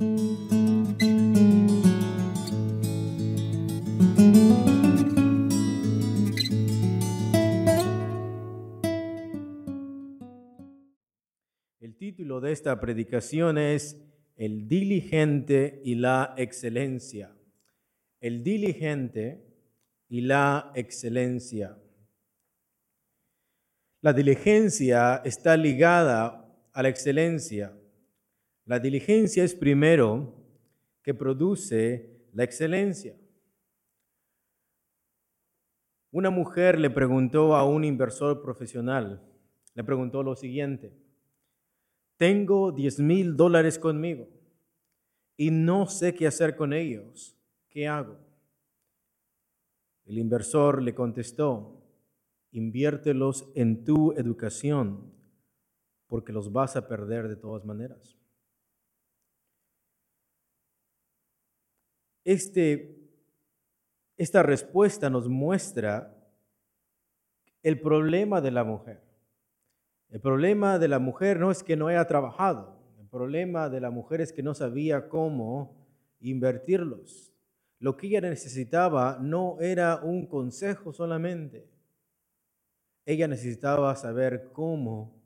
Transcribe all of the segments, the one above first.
El título de esta predicación es El diligente y la excelencia. El diligente y la excelencia. La diligencia está ligada a la excelencia. La diligencia es primero que produce la excelencia. Una mujer le preguntó a un inversor profesional, le preguntó lo siguiente, tengo 10 mil dólares conmigo y no sé qué hacer con ellos. ¿Qué hago? El inversor le contestó, inviértelos en tu educación porque los vas a perder de todas maneras. Este, esta respuesta nos muestra el problema de la mujer. El problema de la mujer no es que no haya trabajado, el problema de la mujer es que no sabía cómo invertirlos. Lo que ella necesitaba no era un consejo solamente, ella necesitaba saber cómo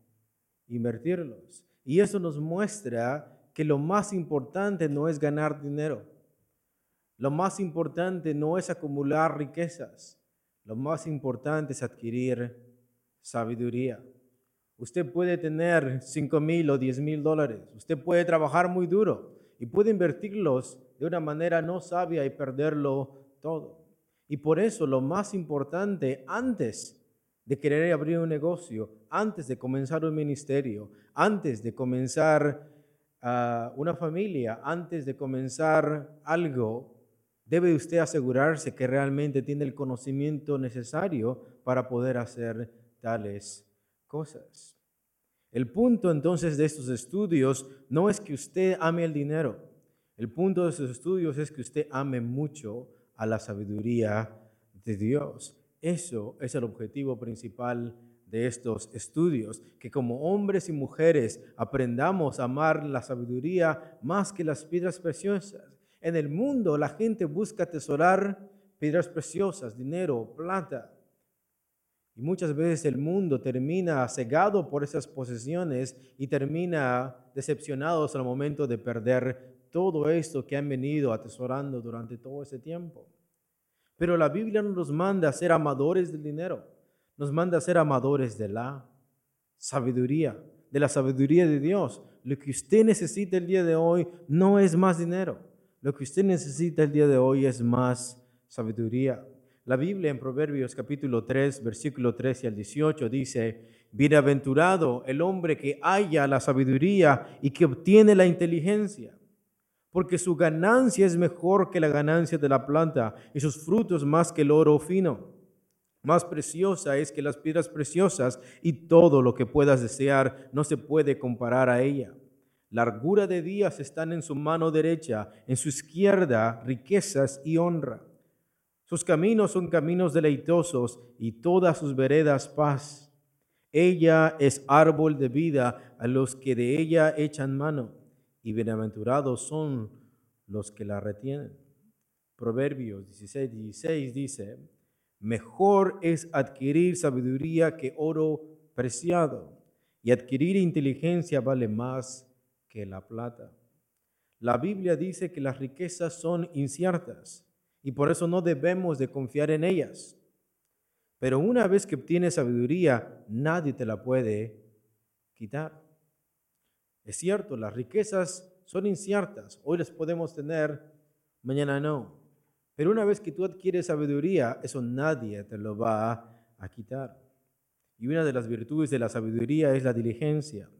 invertirlos. Y eso nos muestra que lo más importante no es ganar dinero, lo más importante no es acumular riquezas, lo más importante es adquirir sabiduría. Usted puede tener 5 mil o 10 mil dólares. Usted puede trabajar muy duro y puede invertirlos de una manera no sabia y perderlo todo. Y por eso lo más importante antes de querer abrir un negocio, antes de comenzar un ministerio, antes de comenzar ah, una familia, antes de comenzar algo, debe usted asegurarse que realmente tiene el conocimiento necesario para poder hacer tales cosas. El punto entonces de estos estudios no es que usted ame el dinero. El punto de estos estudios es que usted ame mucho a la sabiduría de Dios. Eso es el objetivo principal de estos estudios, que como hombres y mujeres aprendamos a amar la sabiduría más que las piedras preciosas. En el mundo la gente busca atesorar piedras preciosas, dinero, plata, y muchas veces el mundo termina cegado por esas posesiones y termina decepcionados al momento de perder todo esto que han venido atesorando durante todo ese tiempo. Pero la Biblia no nos manda a ser amadores del dinero, nos manda a ser amadores de la sabiduría, de la sabiduría de Dios. Lo que usted necesita el día de hoy no es más dinero, lo que usted necesita el día de hoy es más sabiduría. La Biblia en Proverbios capítulo 3, versículo 13 al 18 dice, Bienaventurado el hombre que haya la sabiduría y que obtiene la inteligencia, porque su ganancia es mejor que la ganancia de la planta y sus frutos más que el oro fino. Más preciosa es que las piedras preciosas y todo lo que puedas desear no se puede comparar a ella. Largura de días están en su mano derecha, en su izquierda riquezas y honra. Sus caminos son caminos deleitosos y todas sus veredas paz. Ella es árbol de vida a los que de ella echan mano, y bienaventurados son los que la retienen. Proverbios 16, 16 dice, mejor es adquirir sabiduría que oro preciado, y adquirir inteligencia vale más que la plata. La Biblia dice que las riquezas son inciertas y por eso no debemos de confiar en ellas. Pero una vez que obtienes sabiduría, nadie te la puede quitar. Es cierto, las riquezas son inciertas. Hoy las podemos tener, mañana no. Pero una vez que tú adquieres sabiduría, eso nadie te lo va a quitar. Y una de las virtudes de la sabiduría es la diligencia.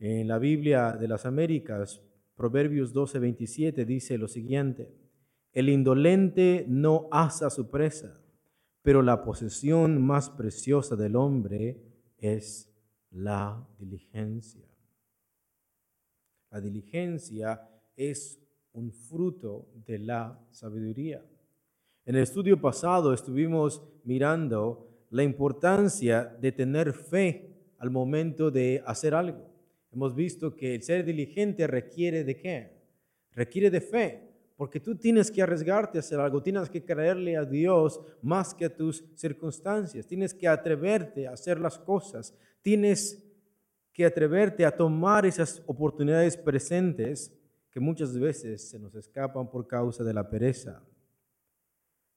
En la Biblia de las Américas, Proverbios 12:27 dice lo siguiente. El indolente no asa su presa, pero la posesión más preciosa del hombre es la diligencia. La diligencia es un fruto de la sabiduría. En el estudio pasado estuvimos mirando la importancia de tener fe al momento de hacer algo. Hemos visto que el ser diligente requiere de qué? Requiere de fe, porque tú tienes que arriesgarte a hacer algo, tienes que creerle a Dios más que a tus circunstancias, tienes que atreverte a hacer las cosas, tienes que atreverte a tomar esas oportunidades presentes que muchas veces se nos escapan por causa de la pereza.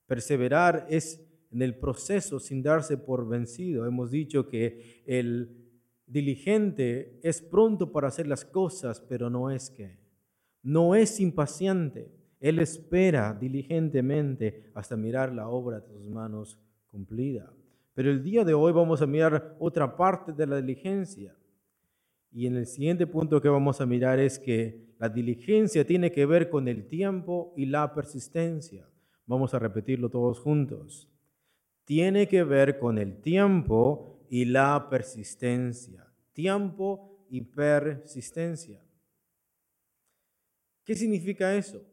Perseverar es en el proceso sin darse por vencido. Hemos dicho que el diligente es pronto para hacer las cosas, pero no es que. No es impaciente. Él espera diligentemente hasta mirar la obra de sus manos cumplida. Pero el día de hoy vamos a mirar otra parte de la diligencia. Y en el siguiente punto que vamos a mirar es que la diligencia tiene que ver con el tiempo y la persistencia. Vamos a repetirlo todos juntos. Tiene que ver con el tiempo y la persistencia. Tiempo y persistencia. ¿Qué significa eso?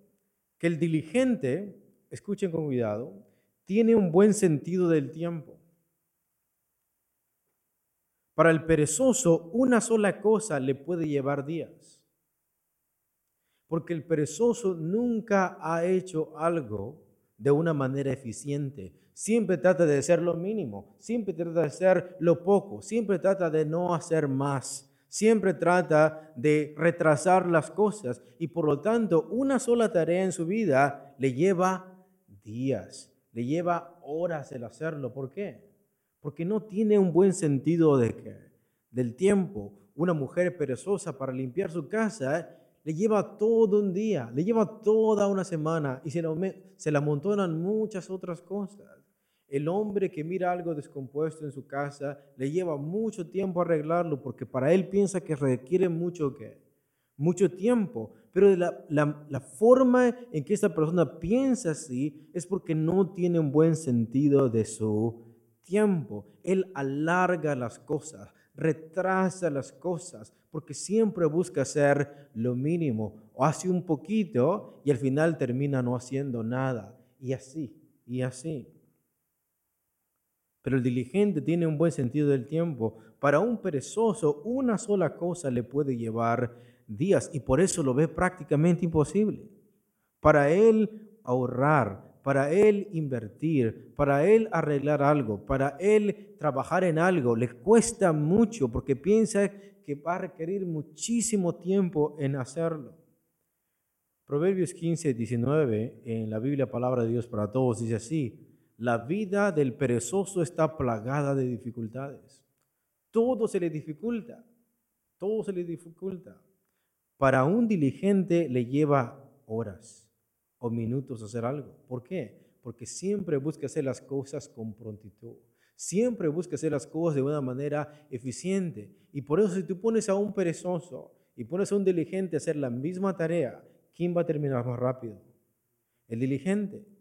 Que el diligente, escuchen con cuidado, tiene un buen sentido del tiempo. Para el perezoso, una sola cosa le puede llevar días. Porque el perezoso nunca ha hecho algo de una manera eficiente. Siempre trata de hacer lo mínimo, siempre trata de hacer lo poco, siempre trata de no hacer más, siempre trata de retrasar las cosas y por lo tanto una sola tarea en su vida le lleva días, le lleva horas el hacerlo. ¿Por qué? Porque no tiene un buen sentido de del tiempo. Una mujer perezosa para limpiar su casa le lleva todo un día, le lleva toda una semana y se, le amontonan muchas otras cosas. El hombre que mira algo descompuesto en su casa le lleva mucho tiempo arreglarlo porque para él piensa que requiere mucho, mucho tiempo. Pero la, la, la forma en que esta persona piensa así es porque no tiene un buen sentido de su tiempo. Él alarga las cosas, retrasa las cosas, porque siempre busca hacer lo mínimo o hace un poquito y al final termina no haciendo nada. Y así, y así. Pero el diligente tiene un buen sentido del tiempo. Para un perezoso, una sola cosa le puede llevar días y por eso lo ve prácticamente imposible. Para él ahorrar, para él invertir, para él arreglar algo, para él trabajar en algo, le cuesta mucho porque piensa que va a requerir muchísimo tiempo en hacerlo. Proverbios 15, 19, en la Biblia Palabra de Dios para Todos, dice así, la vida del perezoso está plagada de dificultades. Todo se le dificulta, todo se le dificulta. Para un diligente le lleva horas o minutos hacer algo. ¿Por qué? Porque siempre busca hacer las cosas con prontitud. Siempre busca hacer las cosas de una manera eficiente. Y por eso si tú pones a un perezoso y pones a un diligente a hacer la misma tarea, ¿quién va a terminar más rápido? El diligente.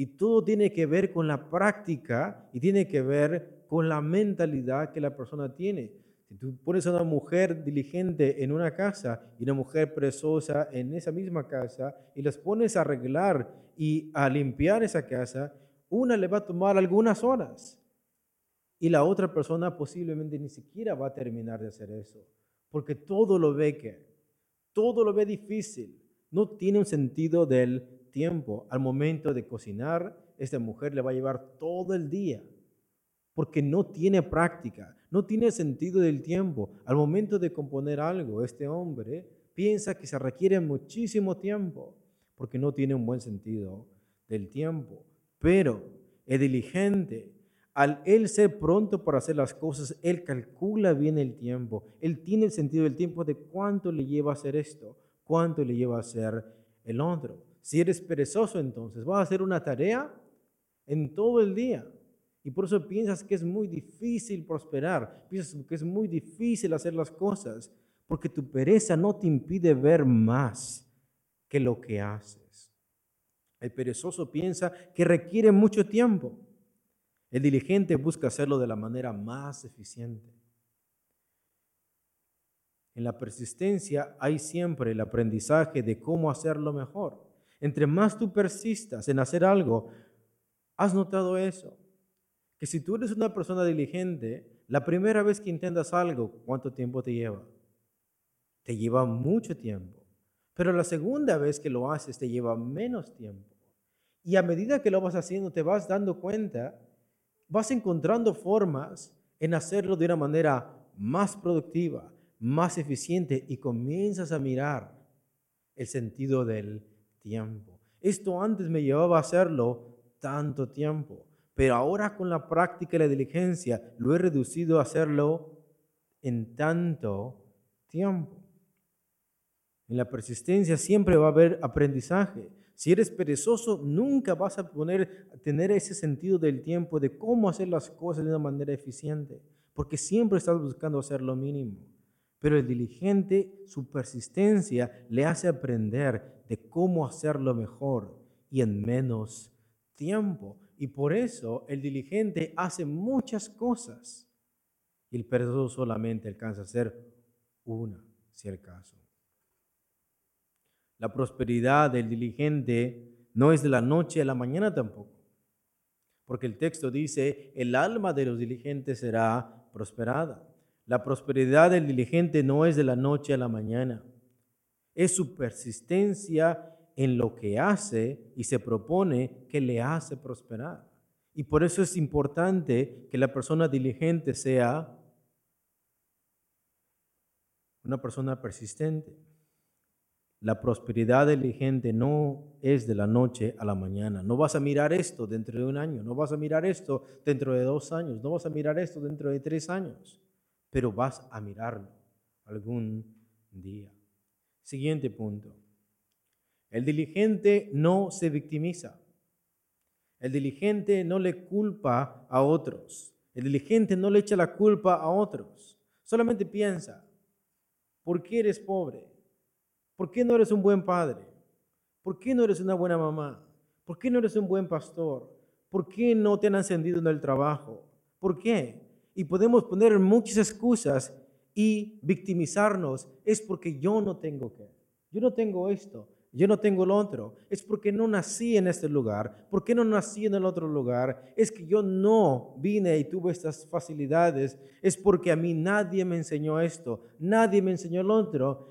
Y todo tiene que ver con la práctica y tiene que ver con la mentalidad que la persona tiene. Si tú pones a una mujer diligente en una casa y una mujer presosa en esa misma casa y las pones a arreglar y a limpiar esa casa, una le va a tomar algunas horas y la otra persona posiblemente ni siquiera va a terminar de hacer eso, porque todo lo ve que, todo lo ve difícil, no tiene un sentido del tiempo. Al momento de cocinar, esta mujer le va a llevar todo el día, porque no tiene práctica, no tiene sentido del tiempo. Al momento de componer algo, este hombre piensa que se requiere muchísimo tiempo, porque no tiene un buen sentido del tiempo. Pero es diligente, al él ser pronto para hacer las cosas, él calcula bien el tiempo, él tiene el sentido del tiempo de cuánto le lleva a hacer esto, cuánto le lleva a hacer el otro. Si eres perezoso, entonces vas a hacer una tarea en todo el día. Y por eso piensas que es muy difícil prosperar, piensas que es muy difícil hacer las cosas, porque tu pereza no te impide ver más que lo que haces. El perezoso piensa que requiere mucho tiempo. El diligente busca hacerlo de la manera más eficiente. En la persistencia hay siempre el aprendizaje de cómo hacerlo mejor. Entre más tú persistas en hacer algo, ¿has notado eso? Que si tú eres una persona diligente, la primera vez que intentas algo, ¿cuánto tiempo te lleva? te lleva mucho tiempo. Pero la segunda vez que lo haces te lleva menos tiempo. Y a medida que lo vas haciendo, te vas dando cuenta, vas encontrando formas en hacerlo de una manera más productiva, más eficiente y comienzas a mirar el sentido del tiempo. Esto antes me llevaba a hacerlo tanto tiempo, pero ahora con la práctica y la diligencia lo he reducido a hacerlo en tanto tiempo. En la persistencia siempre va a haber aprendizaje. Si eres perezoso, nunca vas a poner, tener ese sentido del tiempo, de cómo hacer las cosas de una manera eficiente, porque siempre estás buscando hacer lo mínimo. Pero el diligente, su persistencia le hace aprender de cómo hacerlo mejor y en menos tiempo. Y por eso el diligente hace muchas cosas y el perezoso solamente alcanza a hacer una, si el caso. La prosperidad del diligente no es de la noche a la mañana tampoco, porque el texto dice, el alma de los diligentes será prosperada. La prosperidad del diligente no es de la noche a la mañana, es su persistencia en lo que hace y se propone que le hace prosperar. Y por eso es importante que la persona diligente sea una persona persistente. La prosperidad diligente no es de la noche a la mañana. No vas a mirar esto dentro de un año, no vas a mirar esto dentro de dos años, no vas a mirar esto dentro de tres años, pero vas a mirarlo algún día. Siguiente punto. El diligente no se victimiza. El diligente no le culpa a otros. El diligente no le echa la culpa a otros. Solamente piensa, ¿por qué eres pobre? ¿Por qué no eres un buen padre? ¿Por qué no eres una buena mamá? ¿Por qué no eres un buen pastor? ¿Por qué no te han ascendido en el trabajo? ¿Por qué? Y podemos poner muchas excusas y victimizarnos. Es porque yo no tengo que. Yo no tengo esto. Yo no tengo el otro. Es porque no nací en este lugar. ¿Por qué no nací en el otro lugar? Es que yo no vine y tuve estas facilidades. Es porque a mí nadie me enseñó esto. Nadie me enseñó el otro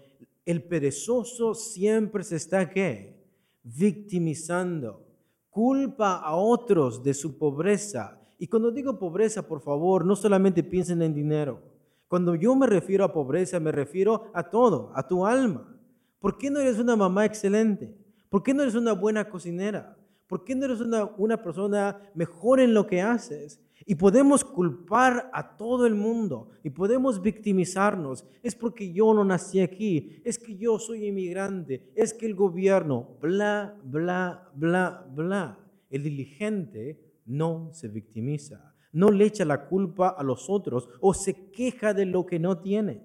el perezoso siempre se está ¿qué? victimizando, culpa a otros de su pobreza. Y cuando digo pobreza, por favor, no solamente piensen en dinero. Cuando yo me refiero a pobreza, me refiero a todo, a tu alma. ¿Por qué no eres una mamá excelente? ¿Por qué no eres una buena cocinera? ¿Por qué no eres una, una persona mejor en lo que haces? Y podemos culpar a todo el mundo y podemos victimizarnos. Es porque yo no nací aquí, es que yo soy inmigrante, es que el gobierno, bla, bla, bla, bla. El diligente no se victimiza, no le echa la culpa a los otros o se queja de lo que no tiene.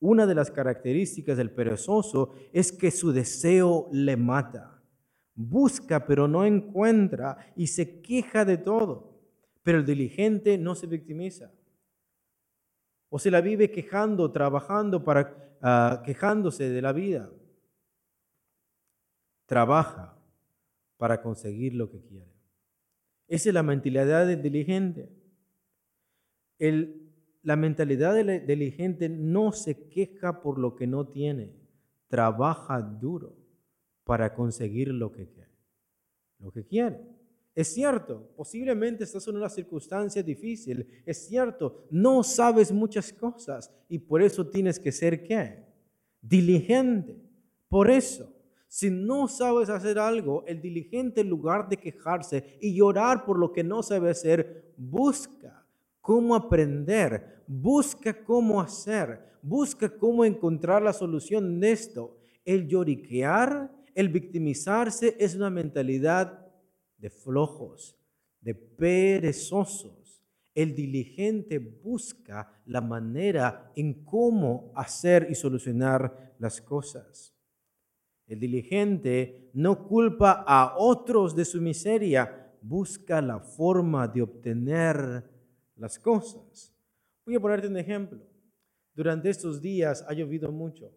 Una de las características del perezoso es que su deseo le mata. Busca pero no encuentra y se queja de todo. Pero el diligente no se victimiza. O se la vive quejando, trabajando para ah, quejándose de la vida. Trabaja para conseguir lo que quiere. Esa es la mentalidad diligente. La mentalidad diligente no se queja por lo que no tiene, trabaja duro para conseguir lo que quiere. Lo que quiere. Es cierto, posiblemente estás en una circunstancia difícil. Es cierto, no sabes muchas cosas y por eso tienes que ser qué? Diligente. Por eso, si no sabes hacer algo, el diligente en lugar de quejarse y llorar por lo que no sabe hacer, busca cómo aprender, busca cómo hacer, busca cómo encontrar la solución de esto. El lloriquear, el victimizarse es una mentalidad de flojos, de perezosos. El diligente busca la manera en cómo hacer y solucionar las cosas. El diligente no culpa a otros de su miseria, busca la forma de obtener las cosas. Voy a ponerte un ejemplo. Durante estos días ha llovido mucho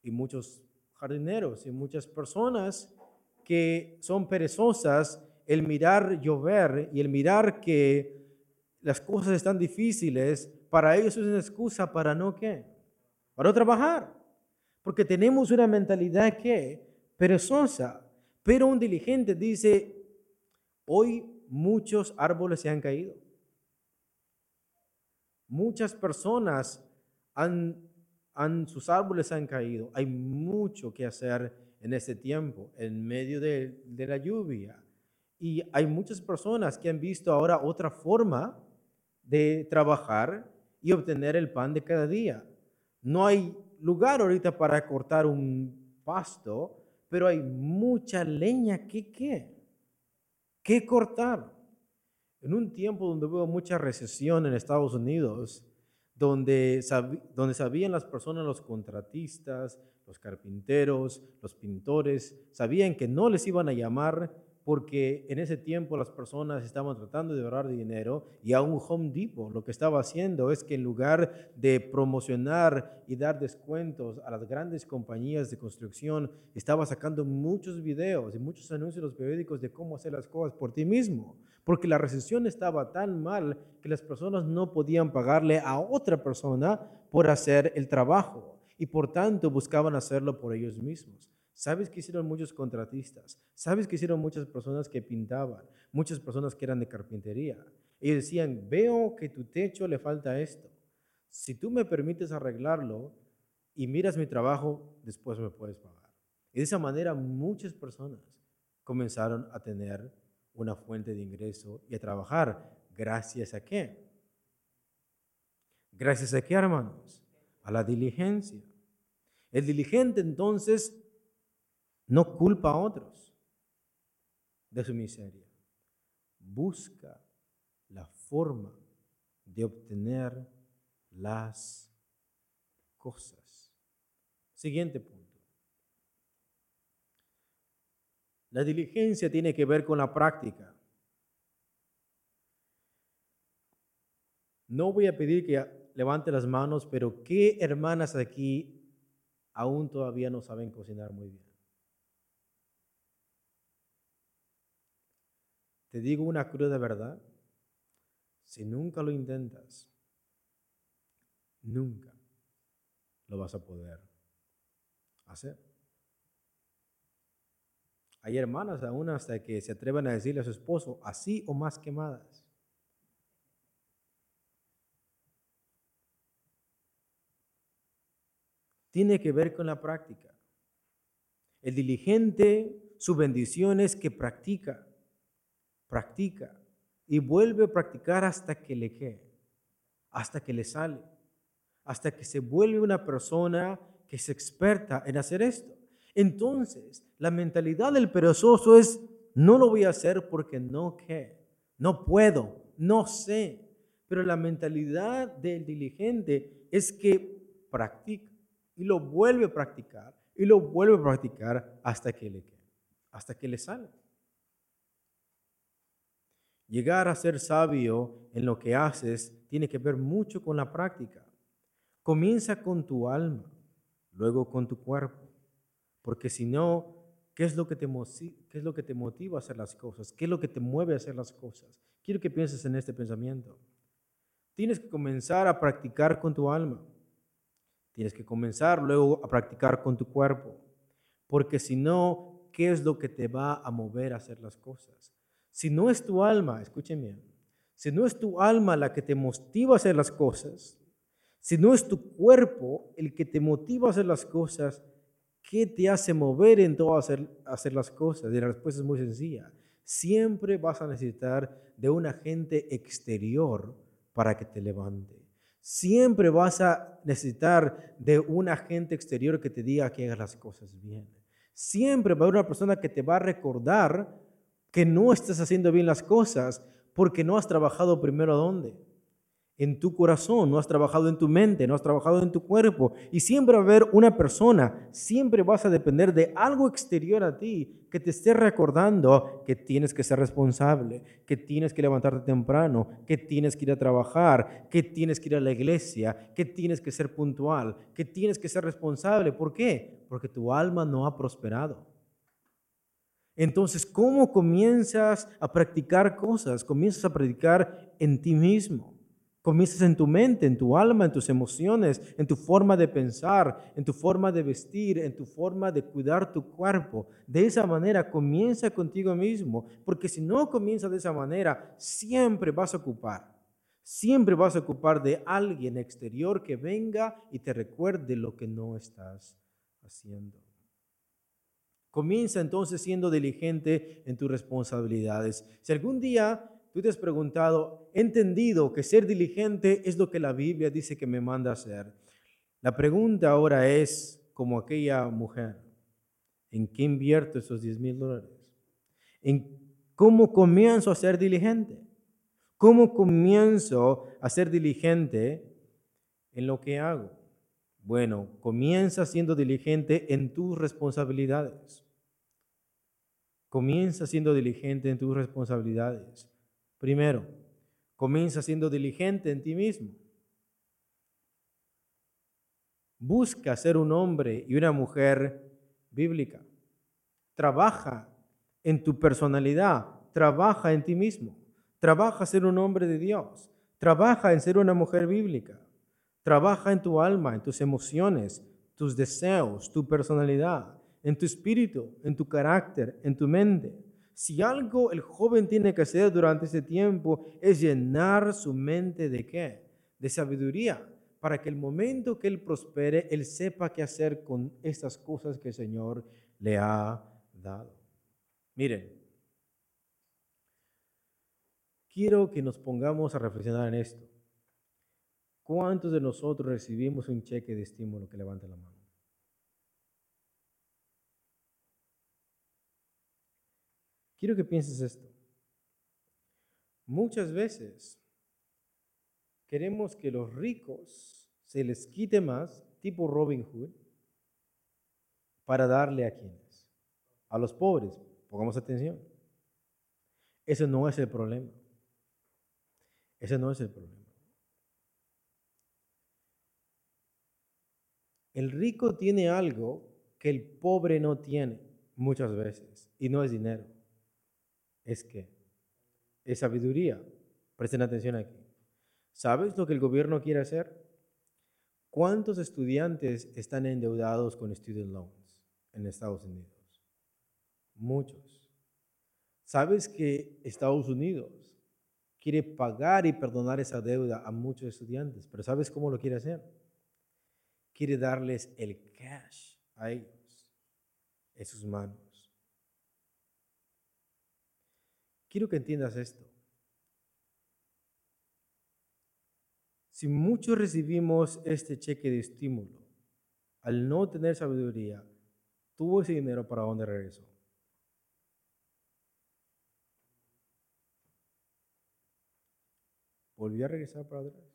y muchos jardineros y muchas personas que son perezosas, el mirar llover y el mirar que las cosas están difíciles, para ellos es una excusa para no qué? para trabajar. Porque tenemos una mentalidad que perezosa, pero un diligente dice, hoy muchos árboles se han caído. Muchas personas han, han, sus árboles han caído. Hay mucho que hacer en este tiempo, en medio de, de la lluvia. Y hay muchas personas que han visto ahora otra forma de trabajar y obtener el pan de cada día. No hay lugar ahorita para cortar un pasto, pero hay mucha leña que qué, que cortar. En un tiempo donde hubo mucha recesión en Estados Unidos, donde, donde sabían las personas, los contratistas, los carpinteros, los pintores, sabían que no les iban a llamar porque en ese tiempo las personas estaban tratando de ahorrar dinero y a un Home Depot lo que estaba haciendo es que en lugar de promocionar y dar descuentos a las grandes compañías de construcción, estaba sacando muchos videos y muchos anuncios en los periódicos de cómo hacer las cosas por ti mismo, porque la recesión estaba tan mal que las personas no podían pagarle a otra persona por hacer el trabajo y por tanto buscaban hacerlo por ellos mismos. ¿Sabes que hicieron muchos contratistas? ¿Sabes que hicieron muchas personas que pintaban? Muchas personas que eran de carpintería. Y decían, veo que tu techo le falta esto. Si tú me permites arreglarlo y miras mi trabajo, después me puedes pagar. Y de esa manera muchas personas comenzaron a tener una fuente de ingreso y a trabajar. ¿Gracias a qué? ¿Gracias a qué, hermanos? A la diligencia. El diligente entonces no culpa a otros de su miseria. Busca la forma de obtener las cosas. Siguiente punto. La diligencia tiene que ver con la práctica. No voy a pedir que levante las manos, pero ¿qué hermanas aquí aún todavía no saben cocinar muy bien? Te digo una cruda verdad, si nunca lo intentas, nunca lo vas a poder hacer. Hay hermanas aún hasta que se atrevan a decirle a su esposo, así o más quemadas. Tiene que ver con la práctica. El diligente, su bendición es que practica practica y vuelve a practicar hasta que le quede, hasta que le sale, hasta que se vuelve una persona que es experta en hacer esto. Entonces, la mentalidad del perezoso es, no lo voy a hacer porque no que, no puedo, no sé. Pero la mentalidad del diligente es que practica y lo vuelve a practicar y lo vuelve a practicar hasta que le quede, hasta que le sale. Llegar a ser sabio en lo que haces tiene que ver mucho con la práctica. Comienza con tu alma, luego con tu cuerpo, porque si no, ¿qué es, lo que te, ¿qué es lo que te motiva a hacer las cosas? ¿Qué es lo que te mueve a hacer las cosas? Quiero que pienses en este pensamiento. Tienes que comenzar a practicar con tu alma. Tienes que comenzar luego a practicar con tu cuerpo, porque si no, ¿qué es lo que te va a mover a hacer las cosas? Si no es tu alma, escuchen bien, si no es tu alma la que te motiva a hacer las cosas, si no es tu cuerpo el que te motiva a hacer las cosas, ¿qué te hace mover en todo hacer, hacer las cosas? Y la respuesta es muy sencilla. Siempre vas a necesitar de un agente exterior para que te levante. Siempre vas a necesitar de un agente exterior que te diga que hagas las cosas bien. Siempre va a haber una persona que te va a recordar que no estás haciendo bien las cosas porque no has trabajado primero dónde? En tu corazón, no has trabajado en tu mente, no has trabajado en tu cuerpo. Y siempre va a haber una persona, siempre vas a depender de algo exterior a ti que te esté recordando que tienes que ser responsable, que tienes que levantarte temprano, que tienes que ir a trabajar, que tienes que ir a la iglesia, que tienes que ser puntual, que tienes que ser responsable. ¿Por qué? Porque tu alma no ha prosperado. Entonces, ¿cómo comienzas a practicar cosas? Comienzas a practicar en ti mismo. Comienzas en tu mente, en tu alma, en tus emociones, en tu forma de pensar, en tu forma de vestir, en tu forma de cuidar tu cuerpo. De esa manera comienza contigo mismo, porque si no comienzas de esa manera, siempre vas a ocupar. Siempre vas a ocupar de alguien exterior que venga y te recuerde lo que no estás haciendo. Comienza entonces siendo diligente en tus responsabilidades. Si algún día tú te has preguntado, he entendido que ser diligente es lo que la Biblia dice que me manda hacer. La pregunta ahora es, como aquella mujer, ¿en qué invierto esos 10 mil dólares? ¿En cómo comienzo a ser diligente? ¿Cómo comienzo a ser diligente en lo que hago? Bueno, comienza siendo diligente en tus responsabilidades. Comienza siendo diligente en tus responsabilidades. Primero, comienza siendo diligente en ti mismo. Busca ser un hombre y una mujer bíblica. Trabaja en tu personalidad, trabaja en ti mismo. Trabaja ser un hombre de Dios. Trabaja en ser una mujer bíblica. Trabaja en tu alma, en tus emociones, tus deseos, tu personalidad, en tu espíritu, en tu carácter, en tu mente. Si algo el joven tiene que hacer durante ese tiempo es llenar su mente de qué? De sabiduría, para que el momento que él prospere, él sepa qué hacer con estas cosas que el Señor le ha dado. Miren, quiero que nos pongamos a reflexionar en esto. ¿Cuántos de nosotros recibimos un cheque de estímulo que levante la mano? Quiero que pienses esto. Muchas veces queremos que los ricos se les quite más, tipo Robin Hood, para darle a quienes. A los pobres, pongamos atención. Ese no es el problema. Ese no es el problema. El rico tiene algo que el pobre no tiene muchas veces y no es dinero es que es sabiduría. Presten atención aquí. ¿Sabes lo que el gobierno quiere hacer? ¿Cuántos estudiantes están endeudados con student loans en Estados Unidos? Muchos. ¿Sabes que Estados Unidos quiere pagar y perdonar esa deuda a muchos estudiantes? Pero ¿sabes cómo lo quiere hacer? Quiere darles el cash a ellos, en sus manos. Quiero que entiendas esto. Si muchos recibimos este cheque de estímulo, al no tener sabiduría, tuvo ese dinero para dónde regresó. Volvió a regresar para atrás.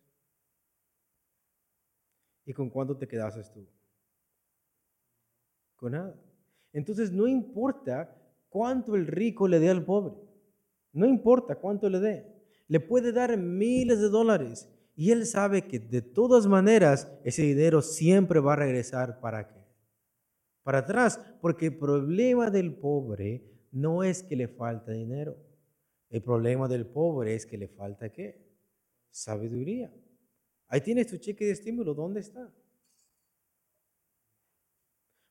¿Y con cuánto te quedaste tú? Con nada. Entonces no importa cuánto el rico le dé al pobre. No importa cuánto le dé. Le puede dar miles de dólares. Y él sabe que de todas maneras ese dinero siempre va a regresar para qué? Para atrás. Porque el problema del pobre no es que le falta dinero. El problema del pobre es que le falta qué? Sabiduría. Ahí tienes tu cheque de estímulo. ¿Dónde está?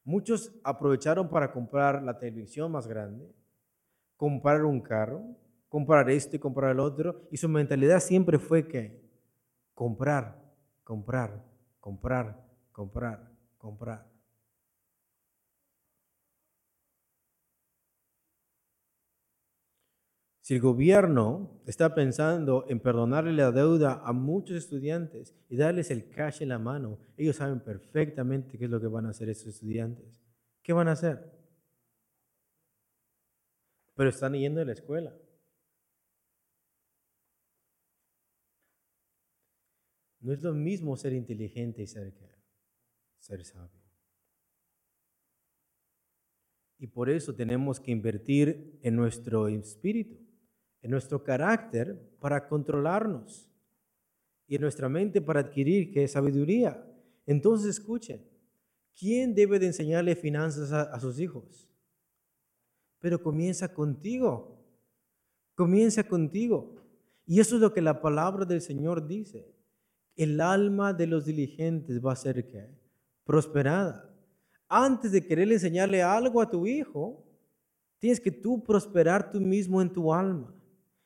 Muchos aprovecharon para comprar la televisión más grande, comprar un carro, comprar esto y comprar el otro, y su mentalidad siempre fue que comprar, comprar, comprar, comprar, comprar. Si el gobierno está pensando en perdonarle la deuda a muchos estudiantes y darles el cash en la mano, ellos saben perfectamente qué es lo que van a hacer esos estudiantes. ¿Qué van a hacer? Pero están yendo a la escuela. No es lo mismo ser inteligente y ser, ser sabio. Y por eso tenemos que invertir en nuestro espíritu, en nuestro carácter para controlarnos y en nuestra mente para adquirir que sabiduría. Entonces escuchen, ¿quién debe de enseñarle finanzas a, a sus hijos? Pero comienza contigo. Comienza contigo. Y eso es lo que la palabra del Señor dice. El alma de los diligentes va a ser ¿qué? prosperada. Antes de querer enseñarle algo a tu hijo, tienes que tú prosperar tú mismo en tu alma.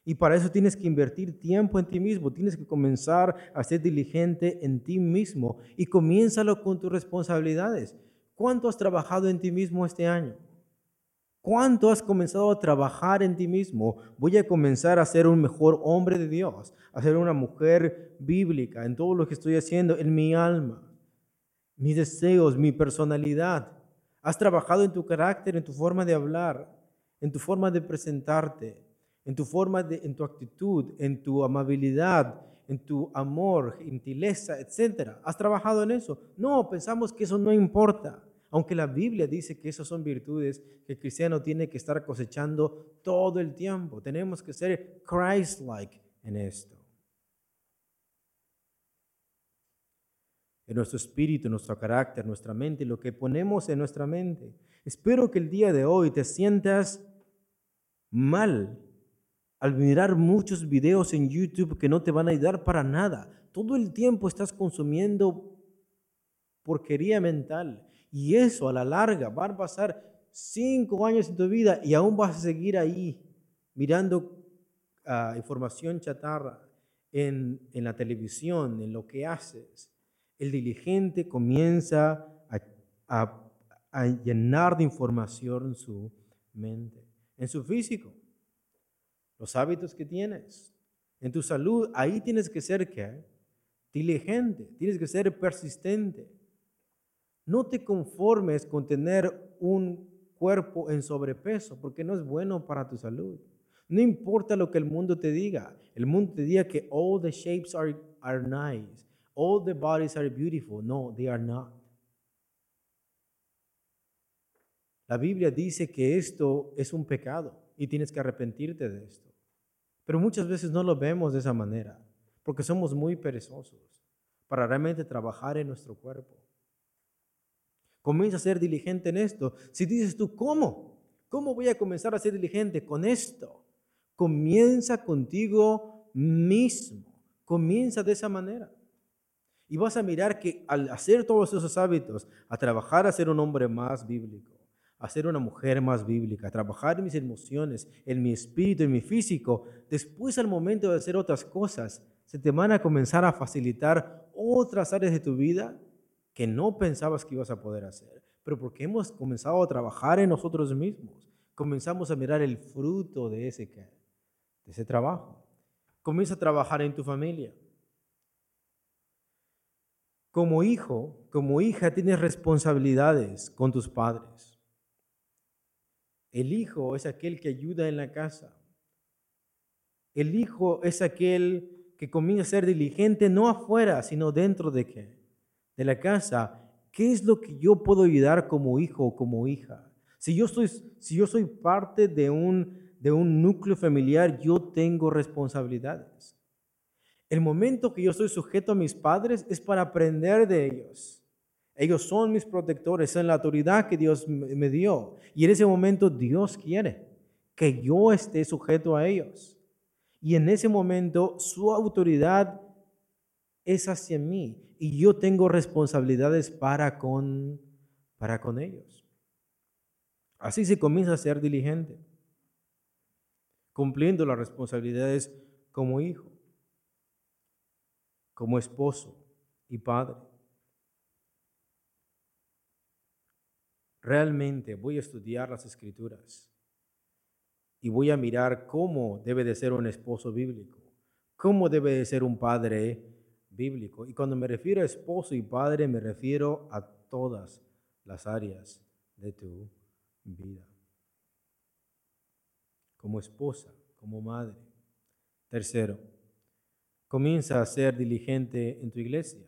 Y para eso tienes que invertir tiempo en ti mismo, tienes que comenzar a ser diligente en ti mismo y comiénzalo con tus responsabilidades. ¿Cuánto has trabajado en ti mismo este año? ¿Cuánto has comenzado a trabajar en ti mismo? Voy a comenzar a ser un mejor hombre de Dios, a ser una mujer bíblica en todo lo que estoy haciendo, en mi alma, mis deseos, mi personalidad. Has trabajado en tu carácter, en tu forma de hablar, en tu forma de presentarte, en tu forma de, en tu actitud, en tu amabilidad, en tu amor, gentileza, etc. ¿Has trabajado en eso? No, pensamos que eso no importa. Aunque la Biblia dice que esas son virtudes que el cristiano tiene que estar cosechando todo el tiempo. Tenemos que ser Christ-like en esto. En nuestro espíritu, nuestro carácter, nuestra mente, lo que ponemos en nuestra mente. Espero que el día de hoy te sientas mal al mirar muchos videos en YouTube que no te van a ayudar para nada. Todo el tiempo estás consumiendo porquería mental y eso a la larga va a pasar cinco años en tu vida y aún vas a seguir ahí mirando ah, información chatarra en, la televisión, en lo que haces. El diligente comienza a, a llenar de información su mente, en su físico, los hábitos que tienes, en tu salud, ahí tienes que ser diligente, tienes que ser persistente. No te conformes con tener un cuerpo en sobrepeso, porque no es bueno para tu salud. No importa lo que el mundo te diga. El mundo te diga que all the shapes are, are nice, all the bodies are beautiful. No, they are not. La Biblia dice que esto es un pecado y tienes que arrepentirte de esto. Pero muchas veces no lo vemos de esa manera, porque somos muy perezosos para realmente trabajar en nuestro cuerpo. Comienza a ser diligente en esto. Si dices tú, ¿cómo? ¿Cómo voy a comenzar a ser diligente con esto? Comienza contigo mismo. Comienza de esa manera. Y vas a mirar que al hacer todos esos hábitos, a trabajar a ser un hombre más bíblico, a ser una mujer más bíblica, trabajar en mis emociones, en mi espíritu, en mi físico, después al momento de hacer otras cosas, se te van a comenzar a facilitar otras áreas de tu vida que no pensabas que ibas a poder hacer, pero porque hemos comenzado a trabajar en nosotros mismos, comenzamos a mirar el fruto de ese, de ese trabajo. Comienza a trabajar en tu familia. Como hijo, como hija, tienes responsabilidades con tus padres. El hijo es aquel que ayuda en la casa. El hijo es aquel que comienza a ser diligente no afuera, sino dentro de qué? de la casa, ¿qué es lo que yo puedo ayudar como hijo o como hija? Si yo, soy, si yo soy parte de un, de un núcleo familiar, yo tengo responsabilidades. El momento que yo soy sujeto a mis padres es para aprender de ellos. Ellos son mis protectores, son la autoridad que Dios me dio. Y en ese momento Dios quiere que yo esté sujeto a ellos. Y en ese momento su autoridad es hacia mí y yo tengo responsabilidades para con, para con ellos. Así se comienza a ser diligente, cumpliendo las responsabilidades como hijo, como esposo y padre. Realmente voy a estudiar las escrituras y voy a mirar cómo debe de ser un esposo bíblico, cómo debe de ser un padre bíblico. Y cuando me refiero a esposo y padre, me refiero a todas las áreas de tu vida. Como esposa, como madre. Tercero, comienza a ser diligente en tu iglesia.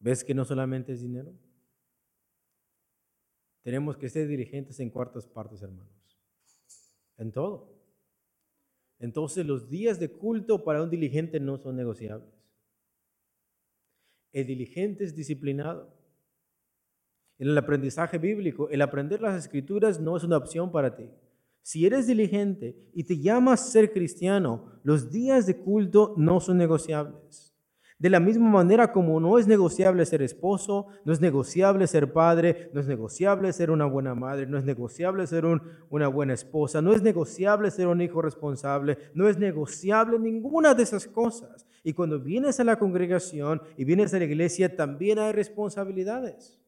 ¿Ves que no solamente es dinero? Tenemos que ser diligentes en cuartas partes, hermanos en todo. Entonces los días de culto para un diligente no son negociables. El diligente es disciplinado. En el aprendizaje bíblico, el aprender las escrituras no es una opción para ti. Si eres diligente y te llamas ser cristiano, los días de culto no son negociables. De la misma manera como no es negociable ser esposo, no es negociable ser padre, no es negociable ser una buena madre, no es negociable ser una buena esposa, no es negociable ser un hijo responsable, no es negociable ninguna de esas cosas. Y cuando vienes a la congregación y vienes a la iglesia, también hay responsabilidades.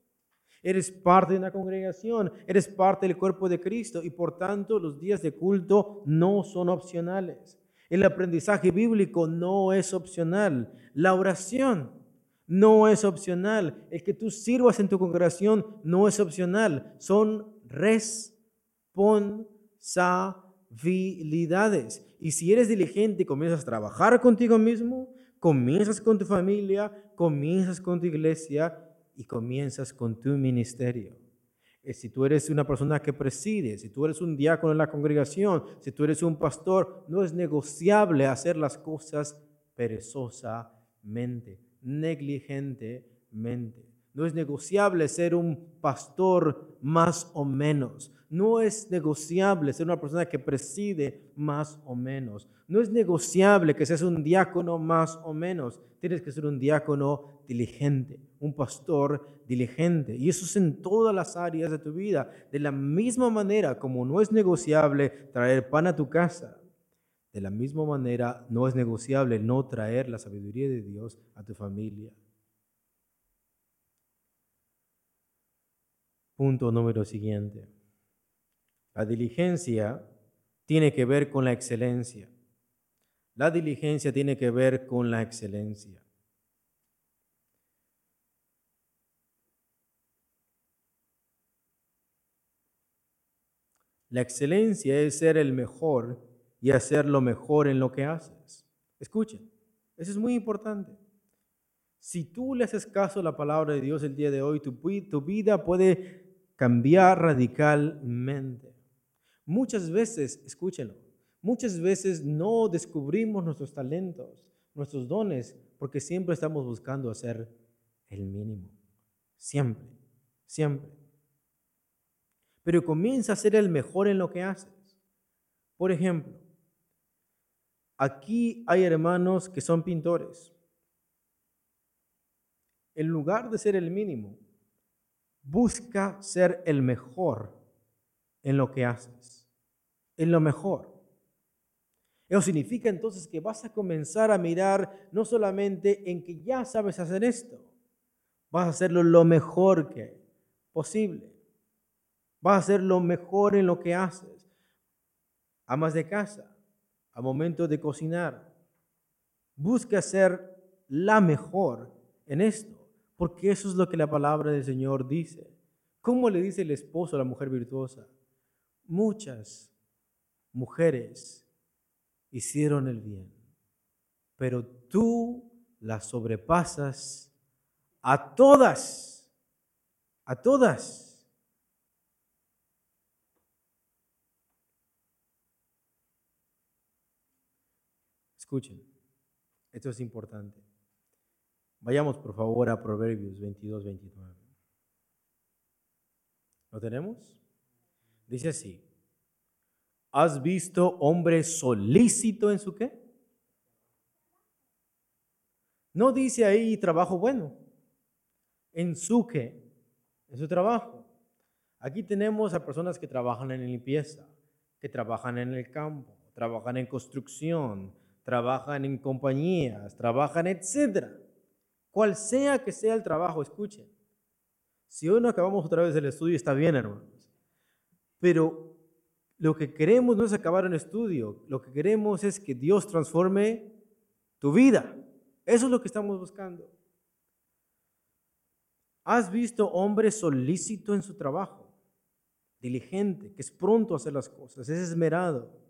Eres parte de una congregación, eres parte del cuerpo de Cristo y por tanto los días de culto no son opcionales. El aprendizaje bíblico no es opcional. La oración no es opcional. El que tú sirvas en tu congregación no es opcional. Son responsabilidades. Y si eres diligente y comienzas a trabajar contigo mismo, comienzas con tu familia, comienzas con tu iglesia y comienzas con tu ministerio. Eh, si tú eres una persona que preside, si tú eres un diácono en la congregación, si tú eres un pastor, no es negociable hacer las cosas perezosamente, negligentemente. No es negociable ser un pastor más o menos. No es negociable ser una persona que preside más o menos. No es negociable que seas un diácono más o menos. Tienes que ser un diácono diligente, un pastor diligente. Y eso es en todas las áreas de tu vida. De la misma manera como no es negociable traer pan a tu casa, de la misma manera no es negociable no traer la sabiduría de Dios a tu familia. Punto número siguiente. La diligencia tiene que ver con la excelencia. La diligencia tiene que ver con la excelencia. La excelencia es ser el mejor y hacer lo mejor en lo que haces. Escuchen, eso es muy importante. Si tú le haces caso a la palabra de Dios el día de hoy, tu, tu vida puede cambiar radicalmente. Muchas veces, escúchenlo, muchas veces no descubrimos nuestros talentos, nuestros dones, porque siempre estamos buscando hacer el mínimo. Siempre, siempre. Pero comienza a ser el mejor en lo que haces. Por ejemplo, aquí hay hermanos que son pintores. En lugar de ser el mínimo, Busca ser el mejor en lo que haces, en lo mejor. Eso significa entonces que vas a comenzar a mirar no solamente en que ya sabes hacer esto, vas a hacerlo lo mejor que posible. Vas a hacer lo mejor en lo que haces. Amas de casa, a momento de cocinar. Busca ser la mejor en esto porque eso es lo que la palabra del Señor dice. ¿Cómo le dice el esposo a la mujer virtuosa? Muchas mujeres hicieron el bien, pero tú las sobrepasas a todas, a todas. Escuchen, esto es importante. Vayamos por favor a Proverbios 22, 29. ¿Lo tenemos? Dice así, ¿has visto hombre solícito en su qué? No dice ahí trabajo bueno, en su qué, en su trabajo. Aquí tenemos a personas que trabajan en limpieza, que trabajan en el campo, trabajan en construcción, trabajan en compañías, trabajan, etcétera. Cual sea que sea el trabajo, escuchen. Si hoy no acabamos otra vez el estudio, está bien, hermanos. Pero lo que queremos no es acabar un estudio, lo que queremos es que Dios transforme tu vida. Eso es lo que estamos buscando. ¿Has visto hombre solícito en su trabajo? Diligente, que es pronto a hacer las cosas, es esmerado.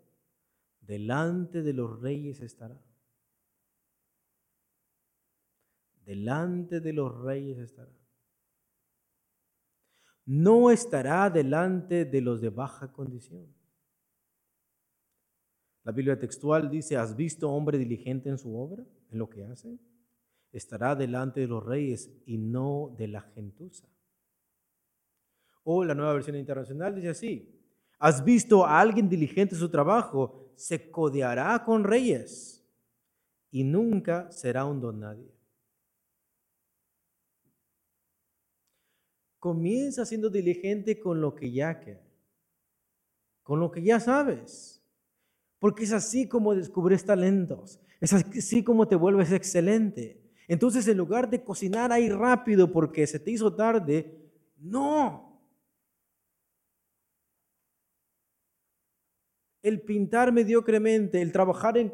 Delante de los reyes estará delante de los reyes estará. No estará delante de los de baja condición. La Biblia textual dice, ¿has visto hombre diligente en su obra, en lo que hace? Estará delante de los reyes y no de la gentuza. O la nueva versión internacional dice así, ¿has visto a alguien diligente en su trabajo? Se codeará con reyes y nunca será un don nadie. Comienza siendo diligente con lo que ya queda, con lo que ya sabes. Porque es así como descubres talentos, es así como te vuelves excelente. Entonces, en lugar de cocinar ahí rápido porque se te hizo tarde, no. El pintar mediocremente, el trabajar en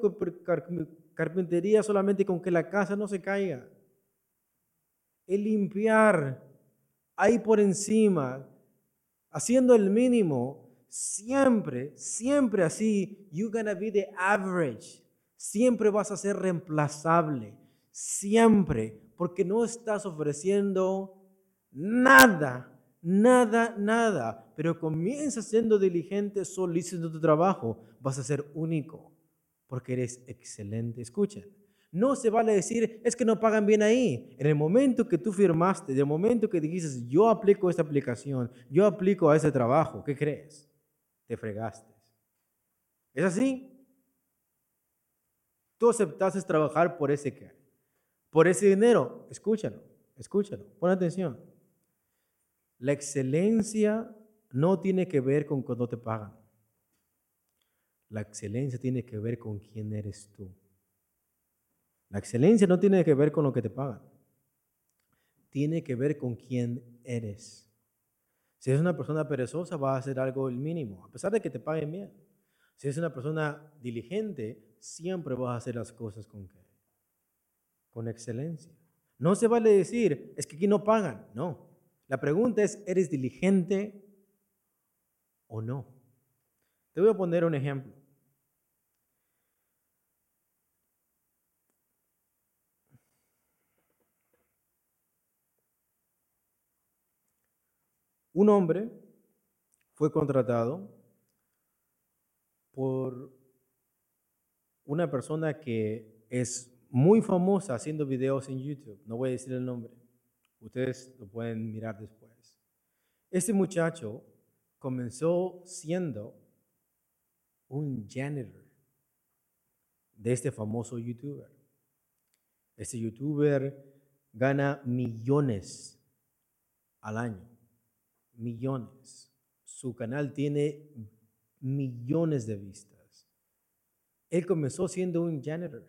carpintería solamente con que la casa no se caiga, el limpiar ahí por encima, haciendo el mínimo, siempre, siempre así, you're gonna be the average. Siempre vas a ser reemplazable. Siempre. Porque no estás ofreciendo nada, nada, nada. Pero comienza siendo diligente, solícito tu trabajo. Vas a ser único. Porque eres excelente. Escuchen. No se vale decir, es que no pagan bien ahí. En el momento que tú firmaste, en el momento que dijiste, yo aplico esta aplicación, yo aplico a ese trabajo, ¿qué crees? Te fregaste. ¿Es así? Tú aceptaste trabajar por ese qué? Por ese dinero. Escúchalo, escúchalo, pon atención. La excelencia no tiene que ver con cuando te pagan. La excelencia tiene que ver con quién eres tú. La excelencia no tiene que ver con lo que te pagan. Tiene que ver con quién eres. Si eres una persona perezosa, vas a hacer algo el mínimo, a pesar de que te paguen bien. Si eres una persona diligente, siempre vas a hacer las cosas con qué? Con excelencia. No se vale decir, es que aquí no pagan. No. La pregunta es, ¿eres diligente o no? Te voy a poner un ejemplo. Un hombre fue contratado por una persona que es muy famosa haciendo videos en YouTube. No voy a decir el nombre. Ustedes lo pueden mirar después. Este muchacho comenzó siendo un janitor de este famoso youtuber. Este youtuber gana millones al año millones. Su canal tiene millones de vistas. Él comenzó siendo un janitor.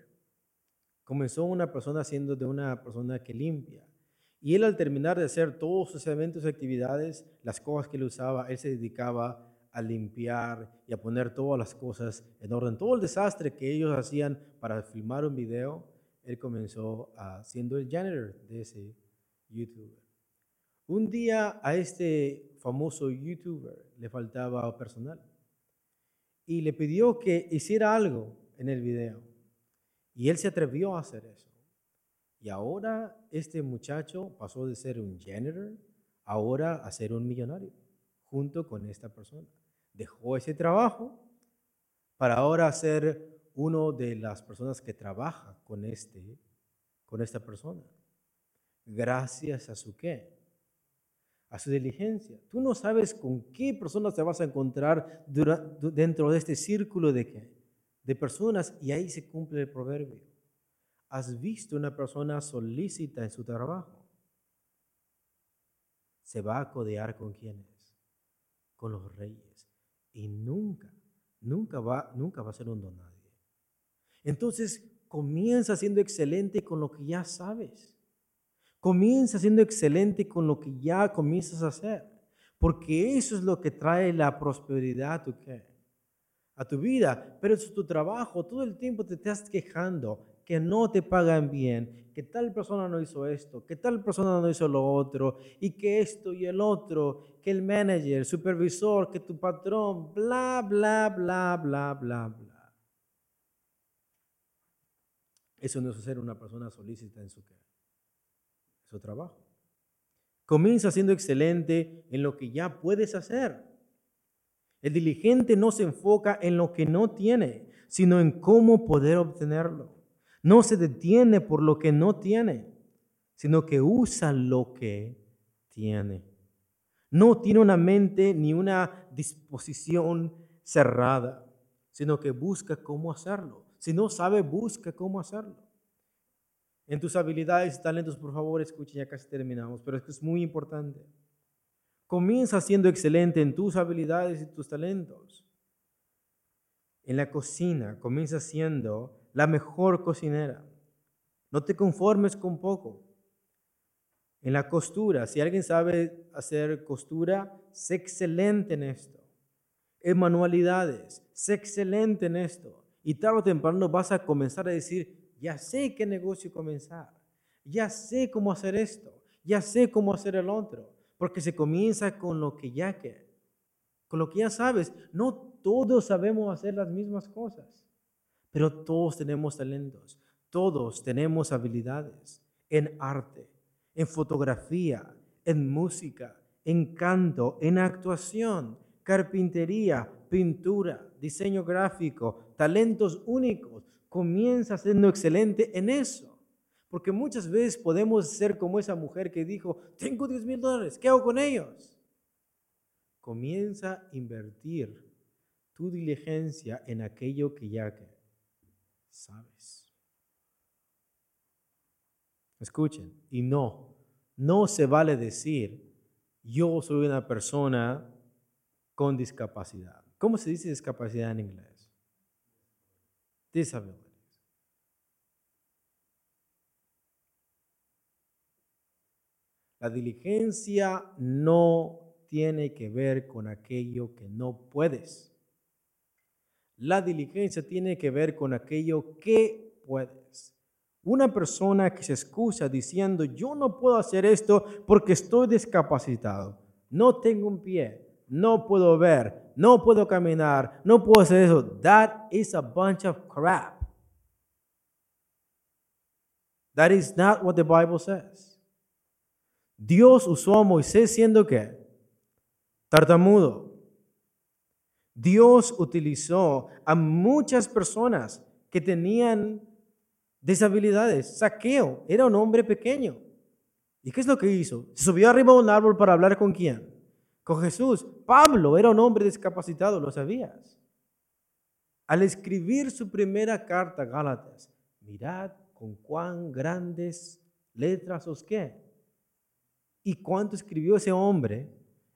Comenzó una persona siendo de una persona que limpia. Y él al terminar de hacer todos sus eventos y actividades, las cosas que él usaba, él se dedicaba a limpiar y a poner todas las cosas en orden. Todo el desastre que ellos hacían para filmar un video, él comenzó siendo el janitor de ese YouTuber. Un día a este famoso youtuber le faltaba personal y le pidió que hiciera algo en el video. Y él se atrevió a hacer eso. Y ahora este muchacho pasó de ser un janitor ahora a ser un millonario junto con esta persona. Dejó ese trabajo para ahora ser uno de las personas que trabaja con este con esta persona. Gracias a su qué? A su diligencia. Tú no sabes con qué personas te vas a encontrar dentro de este círculo de, de personas y ahí se cumple el proverbio. ¿Has visto una persona solícita en su trabajo? Se va a codear con quienes? Con los reyes. Y nunca, nunca va, nunca va a ser un don nadie. Entonces comienza siendo excelente con lo que ya sabes. Comienza siendo excelente con lo que ya comienzas a hacer, porque eso es lo que trae la prosperidad a tu, vida. Pero es tu trabajo, todo el tiempo te estás quejando que no te pagan bien, que tal persona no hizo esto, que tal persona no hizo lo otro, y que esto y el otro, que el manager, el supervisor, que tu patrón, bla, bla, bla, bla, bla, bla. Eso no es ser una persona solícita en su casa su trabajo. Comienza siendo excelente en lo que ya puedes hacer. El diligente no se enfoca en lo que no tiene, sino en cómo poder obtenerlo. No se detiene por lo que no tiene, sino que usa lo que tiene. No tiene una mente ni una disposición cerrada, sino que busca cómo hacerlo. Si no sabe, busca cómo hacerlo. En tus habilidades y talentos, por favor, escuchen, ya casi terminamos, pero es que es muy importante. Comienza siendo excelente en tus habilidades y tus talentos. En la cocina, comienza siendo la mejor cocinera. No te conformes con poco. En la costura, si alguien sabe hacer costura, sé excelente en esto. En manualidades, sé excelente en esto. Y tarde o temprano vas a comenzar a decir, ya sé qué negocio comenzar, ya sé cómo hacer esto, ya sé cómo hacer el otro, porque se comienza con lo que ya que, con lo que ya sabes. No todos sabemos hacer las mismas cosas, pero todos tenemos talentos, todos tenemos habilidades en arte, en fotografía, en música, en canto, en actuación, carpintería, pintura, diseño gráfico, talentos únicos. Comienza siendo excelente en eso. Porque muchas veces podemos ser como esa mujer que dijo, tengo 10 mil dólares, ¿qué hago con ellos? Comienza a invertir tu diligencia en aquello que ya sabes. Escuchen, y no, no se vale decir, yo soy una persona con discapacidad. ¿Cómo se dice discapacidad en inglés? Disabilities. La diligencia no tiene que ver con aquello que no puedes. La diligencia tiene que ver con aquello que puedes. Una persona que se excusa diciendo, yo no puedo hacer esto porque estoy discapacitado, no tengo un pie, no puedo ver, no puedo caminar, no puedo hacer eso. That is a bunch of crap. That is not what the Bible says. Dios usó a Moisés siendo qué? Tartamudo. Dios utilizó a muchas personas que tenían deshabilidades. Saqueo era un hombre pequeño. ¿Y qué es lo que hizo? Se subió arriba de un árbol para hablar con quién? Con Jesús. Pablo era un hombre discapacitado, lo sabías. Al escribir su primera carta a Gálatas, mirad con cuán grandes letras os qué. ¿Y cuánto escribió ese hombre?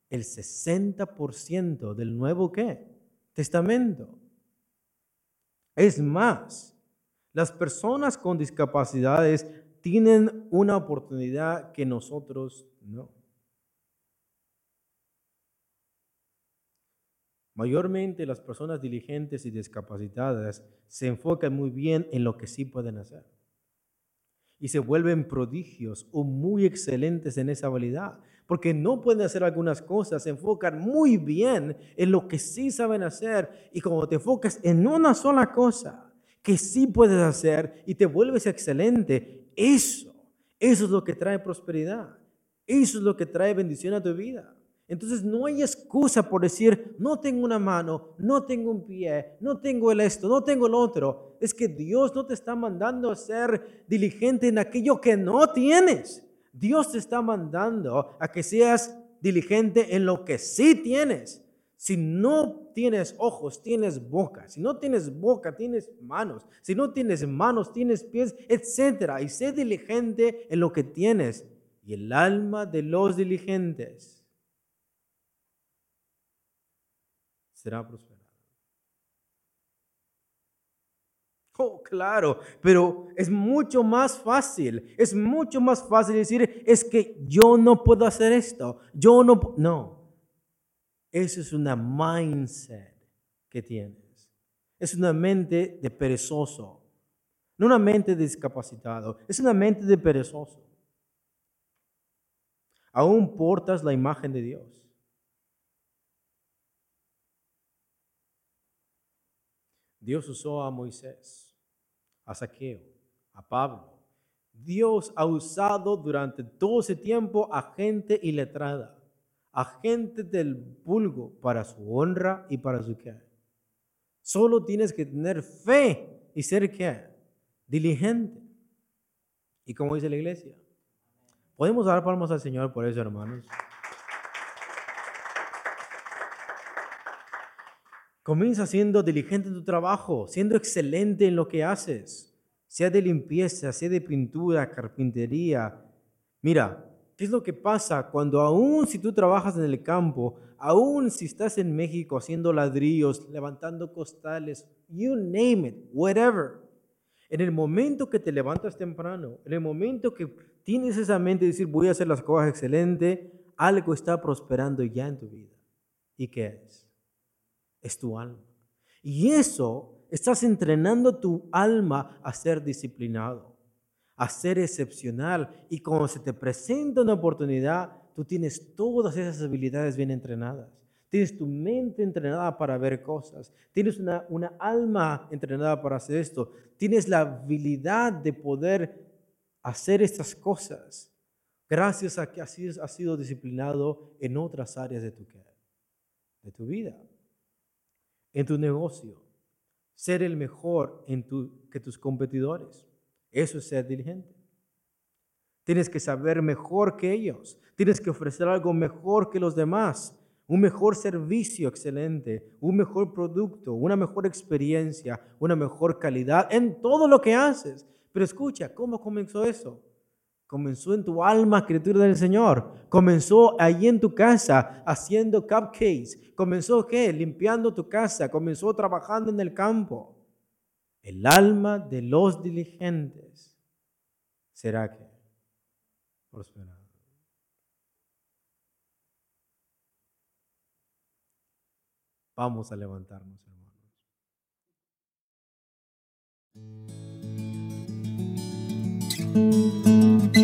El 60% del nuevo qué? Testamento. Es más, las personas con discapacidades tienen una oportunidad que nosotros no. Mayormente las personas diligentes y discapacitadas se enfocan muy bien en lo que sí pueden hacer. Y se vuelven prodigios o muy excelentes en esa habilidad. Porque no pueden hacer algunas cosas, se enfocan muy bien en lo que sí saben hacer. Y como te enfocas en una sola cosa, que sí puedes hacer y te vuelves excelente, eso, eso es lo que trae prosperidad. Eso es lo que trae bendición a tu vida. Entonces no hay excusa por decir, no tengo una mano, no tengo un pie, no tengo el esto, no tengo el otro. Es que Dios no te está mandando a ser diligente en aquello que no tienes. Dios te está mandando a que seas diligente en lo que sí tienes. Si no tienes ojos, tienes boca. Si no tienes boca, tienes manos. Si no tienes manos, tienes pies, etc. Y sé diligente en lo que tienes. Y el alma de los diligentes será prosperada. Oh, claro, pero es mucho más fácil. Es mucho más fácil decir, es que yo no puedo hacer esto. Yo no. No. Eso es una mindset que tienes. Es una mente de perezoso. No una mente de discapacitado. Es una mente de perezoso. Aún portas la imagen de Dios. Dios usó a Moisés, a Saqueo, a Pablo. Dios ha usado durante todo ese tiempo a gente iletrada agente del vulgo para su honra y para su qué. Solo tienes que tener fe y ser qué? Diligente. Y como dice la iglesia, podemos dar palmas al Señor por eso, hermanos. Comienza siendo diligente en tu trabajo, siendo excelente en lo que haces, sea de limpieza, sea de pintura, carpintería. Mira, ¿qué es lo que pasa cuando aún si tú trabajas en el campo, aún si estás en México haciendo ladrillos, levantando costales, you name it, whatever. En el momento que te levantas temprano, en el momento que tienes esa mente de decir voy a hacer las cosas excelente, algo está prosperando ya en tu vida. ¿Y qué es? Es tu alma. Y eso estás entrenando tu alma a ser disciplinado, a ser excepcional. Y cuando se te presenta una oportunidad, tú tienes todas esas habilidades bien entrenadas. Tienes tu mente entrenada para ver cosas. Tienes una, una alma entrenada para hacer esto. Tienes la habilidad de poder hacer estas cosas gracias a que has sido disciplinado en otras áreas de tu, de tu vida. En tu negocio. Ser el mejor en tu, que tus competidores. Eso es ser diligente. Tienes que saber mejor que ellos. Tienes que ofrecer algo mejor que los demás. Un mejor servicio excelente, un mejor producto, una mejor experiencia, una mejor calidad en todo lo que haces. Pero escucha, ¿cómo comenzó eso? Comenzó en tu alma, criatura del Señor. Comenzó allí en tu casa haciendo cupcakes. Comenzó qué? Limpiando tu casa. Comenzó trabajando en el campo. El alma de los diligentes será que prosperado. Vamos a levantarnos, hermanos.